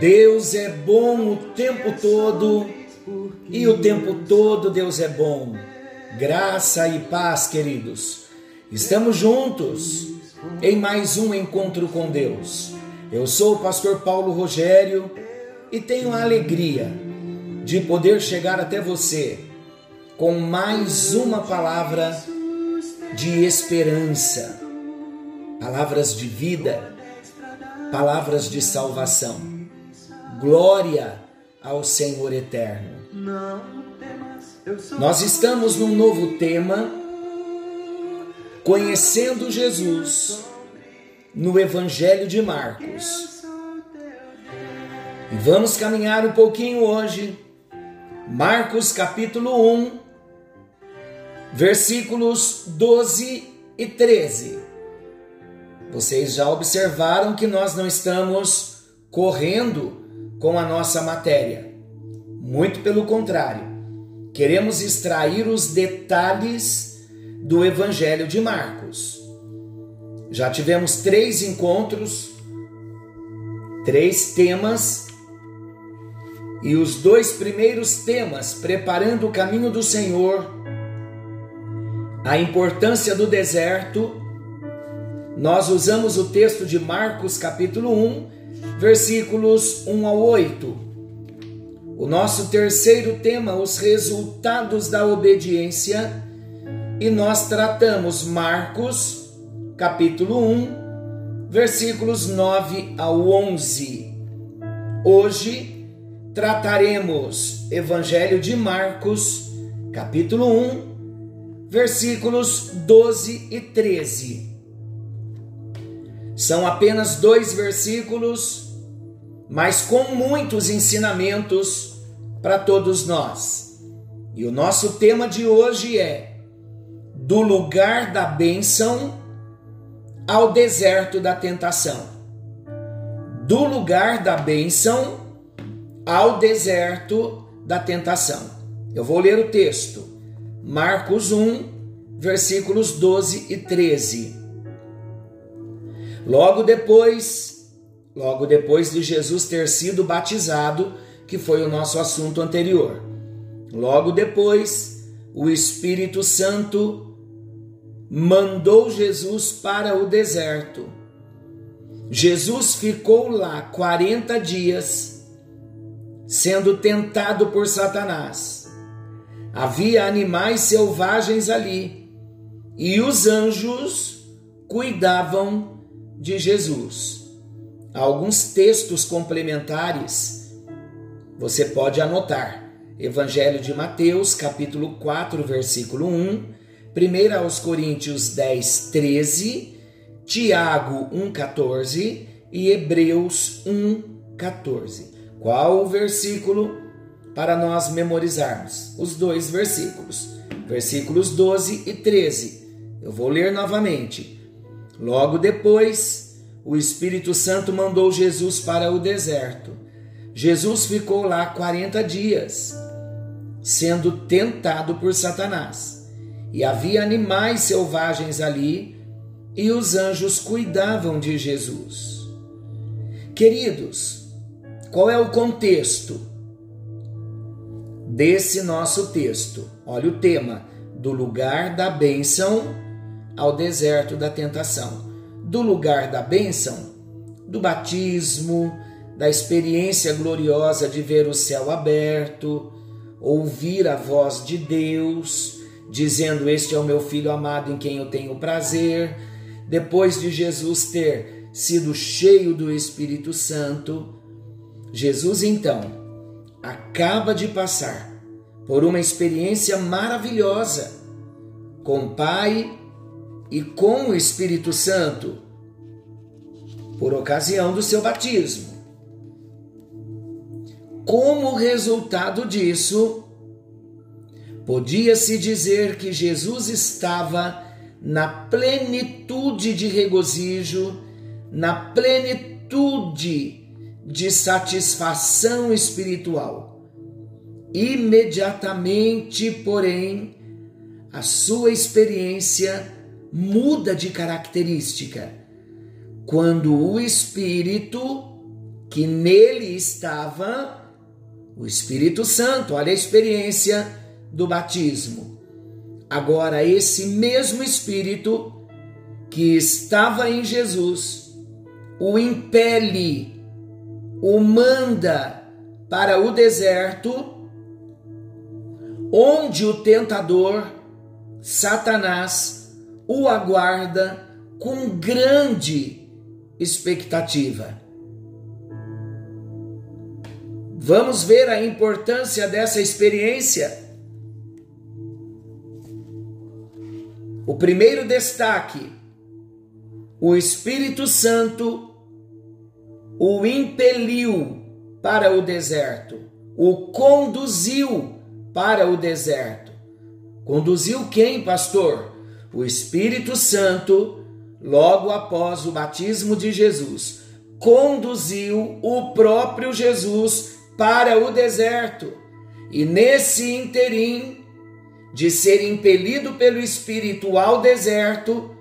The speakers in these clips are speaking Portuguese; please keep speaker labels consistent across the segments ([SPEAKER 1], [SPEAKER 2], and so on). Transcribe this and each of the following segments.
[SPEAKER 1] Deus é bom o tempo todo e o tempo todo Deus é bom. Graça e paz, queridos. Estamos juntos em mais um encontro com Deus. Eu sou o pastor Paulo Rogério e tenho a alegria de poder chegar até você com mais uma palavra de esperança, palavras de vida, palavras de salvação. Glória ao Senhor eterno. Nós estamos num novo tema, conhecendo Jesus no Evangelho de Marcos. E vamos caminhar um pouquinho hoje, Marcos capítulo 1, versículos 12 e 13. Vocês já observaram que nós não estamos correndo com a nossa matéria. Muito pelo contrário, queremos extrair os detalhes do Evangelho de Marcos. Já tivemos três encontros, três temas, e os dois primeiros temas, preparando o caminho do Senhor, a importância do deserto, nós usamos o texto de Marcos capítulo 1 versículos 1 ao 8. O nosso terceiro tema, os resultados da obediência, e nós tratamos Marcos, capítulo 1, versículos 9 ao 11. Hoje trataremos Evangelho de Marcos, capítulo 1, versículos 12 e 13. São apenas dois versículos mas com muitos ensinamentos para todos nós. E o nosso tema de hoje é do lugar da bênção ao deserto da tentação. Do lugar da bênção ao deserto da tentação. Eu vou ler o texto. Marcos 1, versículos 12 e 13. Logo depois logo depois de Jesus ter sido batizado, que foi o nosso assunto anterior. Logo depois, o Espírito Santo mandou Jesus para o deserto. Jesus ficou lá 40 dias, sendo tentado por Satanás. Havia animais selvagens ali, e os anjos cuidavam de Jesus alguns textos complementares. Você pode anotar. Evangelho de Mateus, capítulo 4, versículo 1, 1 aos Coríntios 10, 13, Tiago 1, 14 e Hebreus 1, 14. Qual o versículo para nós memorizarmos? Os dois versículos, versículos 12 e 13. Eu vou ler novamente. Logo depois, o Espírito Santo mandou Jesus para o deserto. Jesus ficou lá 40 dias, sendo tentado por Satanás. E havia animais selvagens ali, e os anjos cuidavam de Jesus. Queridos, qual é o contexto desse nosso texto? Olha o tema: do lugar da bênção ao deserto da tentação do lugar da bênção, do batismo, da experiência gloriosa de ver o céu aberto, ouvir a voz de Deus, dizendo: Este é o meu filho amado em quem eu tenho prazer. Depois de Jesus ter sido cheio do Espírito Santo, Jesus então acaba de passar por uma experiência maravilhosa com Pai e com o Espírito Santo, por ocasião do seu batismo. como resultado disso, podia-se dizer que Jesus estava na plenitude de regozijo, na plenitude de satisfação espiritual. Imediatamente, porém, a sua experiência muda de característica quando o Espírito que nele estava, o Espírito Santo, olha a experiência do batismo. Agora, esse mesmo Espírito que estava em Jesus, o impele, o manda para o deserto, onde o tentador, Satanás, o aguarda com grande expectativa. Vamos ver a importância dessa experiência. O primeiro destaque: o Espírito Santo o impeliu para o deserto, o conduziu para o deserto. Conduziu quem, pastor? O Espírito Santo, logo após o batismo de Jesus, conduziu o próprio Jesus para o deserto. E nesse interim de ser impelido pelo Espírito ao deserto,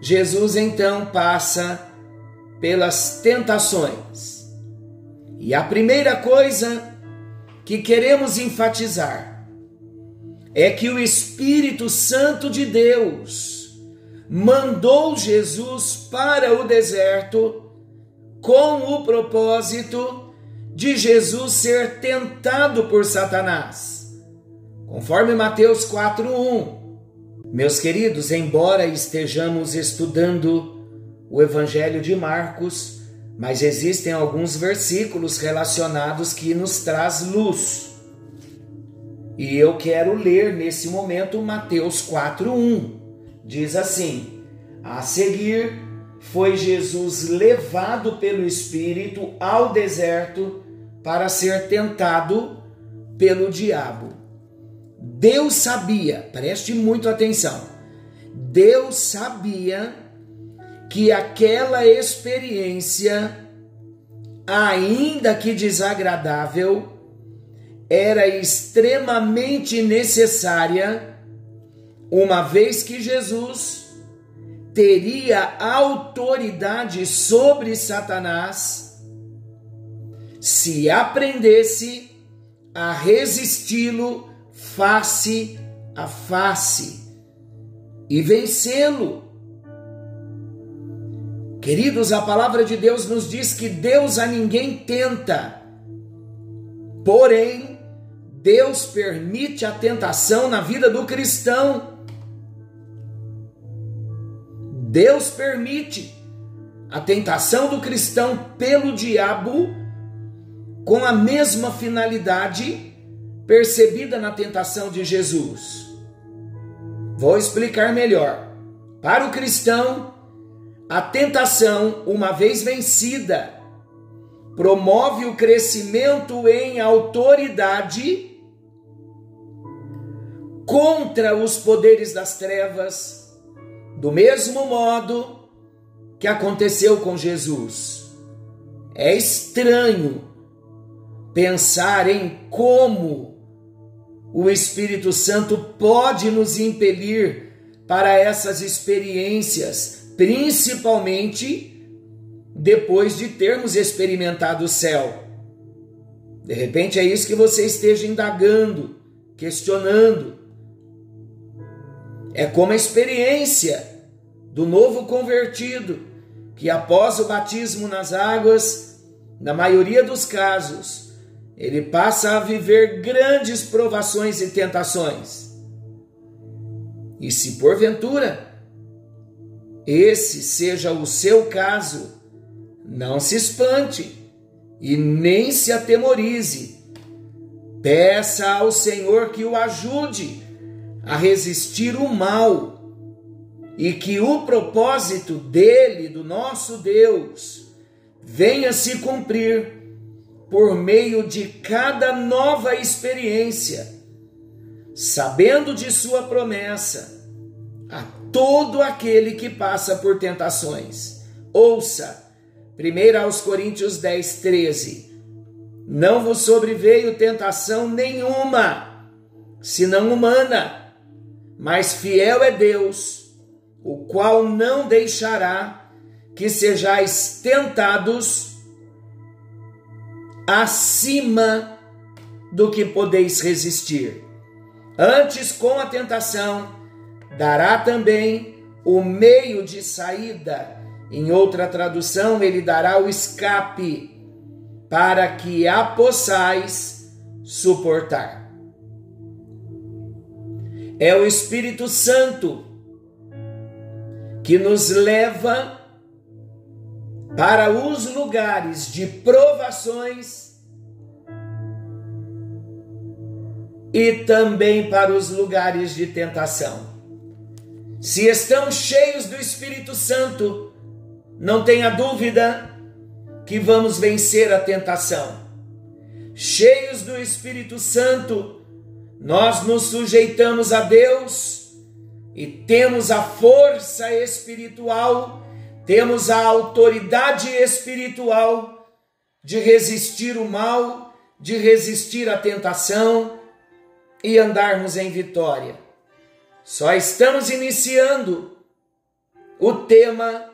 [SPEAKER 1] Jesus então passa pelas tentações. E a primeira coisa que queremos enfatizar é que o Espírito Santo de Deus mandou Jesus para o deserto com o propósito de Jesus ser tentado por Satanás. Conforme Mateus 4:1. Meus queridos, embora estejamos estudando o Evangelho de Marcos, mas existem alguns versículos relacionados que nos traz luz. E eu quero ler nesse momento Mateus 4:1. Diz assim: A seguir foi Jesus levado pelo Espírito ao deserto para ser tentado pelo diabo. Deus sabia, preste muito atenção, Deus sabia que aquela experiência, ainda que desagradável, era extremamente necessária, uma vez que Jesus teria autoridade sobre Satanás se aprendesse a resisti-lo face a face e vencê-lo. Queridos, a palavra de Deus nos diz que Deus a ninguém tenta, porém, Deus permite a tentação na vida do cristão. Deus permite a tentação do cristão pelo diabo com a mesma finalidade percebida na tentação de Jesus. Vou explicar melhor. Para o cristão, a tentação, uma vez vencida, promove o crescimento em autoridade contra os poderes das trevas, do mesmo modo que aconteceu com Jesus. É estranho pensar em como o Espírito Santo pode nos impelir para essas experiências, principalmente depois de termos experimentado o céu. De repente é isso que você esteja indagando, questionando. É como a experiência do novo convertido, que após o batismo nas águas, na maioria dos casos, ele passa a viver grandes provações e tentações. E se porventura esse seja o seu caso, não se espante e nem se atemorize. Peça ao Senhor que o ajude a resistir o mal e que o propósito dele, do nosso Deus, venha se cumprir por meio de cada nova experiência, sabendo de Sua promessa a todo aquele que passa por tentações. Ouça, 1 aos Coríntios 10, 13. Não vos sobreveio tentação nenhuma, senão humana, mas fiel é Deus, o qual não deixará que sejais tentados acima do que podeis resistir. Antes, com a tentação, dará também o meio de saída. Em outra tradução, ele dará o escape para que a possais suportar. É o Espírito Santo que nos leva para os lugares de provações e também para os lugares de tentação. Se estamos cheios do Espírito Santo, não tenha dúvida que vamos vencer a tentação. Cheios do Espírito Santo, nós nos sujeitamos a Deus e temos a força espiritual, temos a autoridade espiritual de resistir o mal, de resistir à tentação e andarmos em vitória. Só estamos iniciando o tema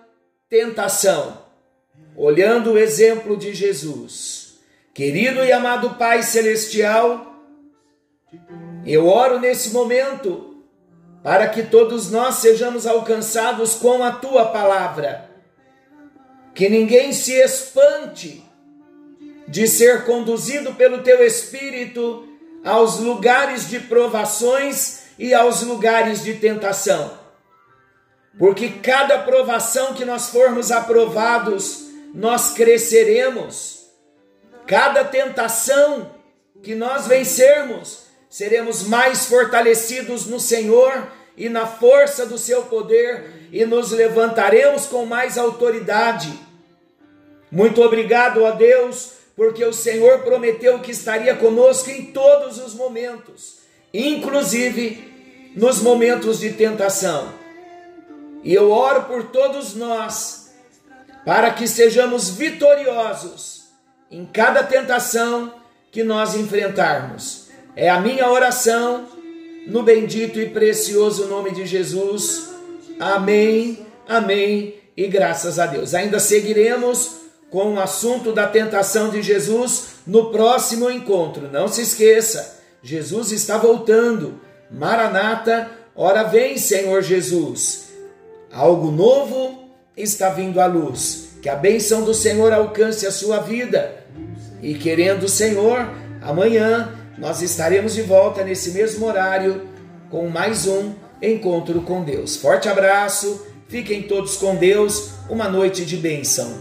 [SPEAKER 1] tentação olhando o exemplo de Jesus. Querido e amado Pai Celestial, eu oro nesse momento para que todos nós sejamos alcançados com a tua palavra. Que ninguém se espante de ser conduzido pelo teu Espírito aos lugares de provações e aos lugares de tentação. Porque cada provação que nós formos aprovados, nós cresceremos. Cada tentação que nós vencermos, seremos mais fortalecidos no Senhor e na força do seu poder e nos levantaremos com mais autoridade. Muito obrigado a Deus, porque o Senhor prometeu que estaria conosco em todos os momentos, inclusive nos momentos de tentação. E eu oro por todos nós para que sejamos vitoriosos em cada tentação que nós enfrentarmos. É a minha oração no bendito e precioso nome de Jesus. Amém, amém e graças a Deus. Ainda seguiremos com o assunto da tentação de Jesus no próximo encontro. Não se esqueça, Jesus está voltando. Maranata, ora vem, Senhor Jesus. Algo novo está vindo à luz. Que a bênção do Senhor alcance a sua vida. E querendo o Senhor, amanhã nós estaremos de volta nesse mesmo horário com mais um encontro com Deus. Forte abraço, fiquem todos com Deus, uma noite de bênção.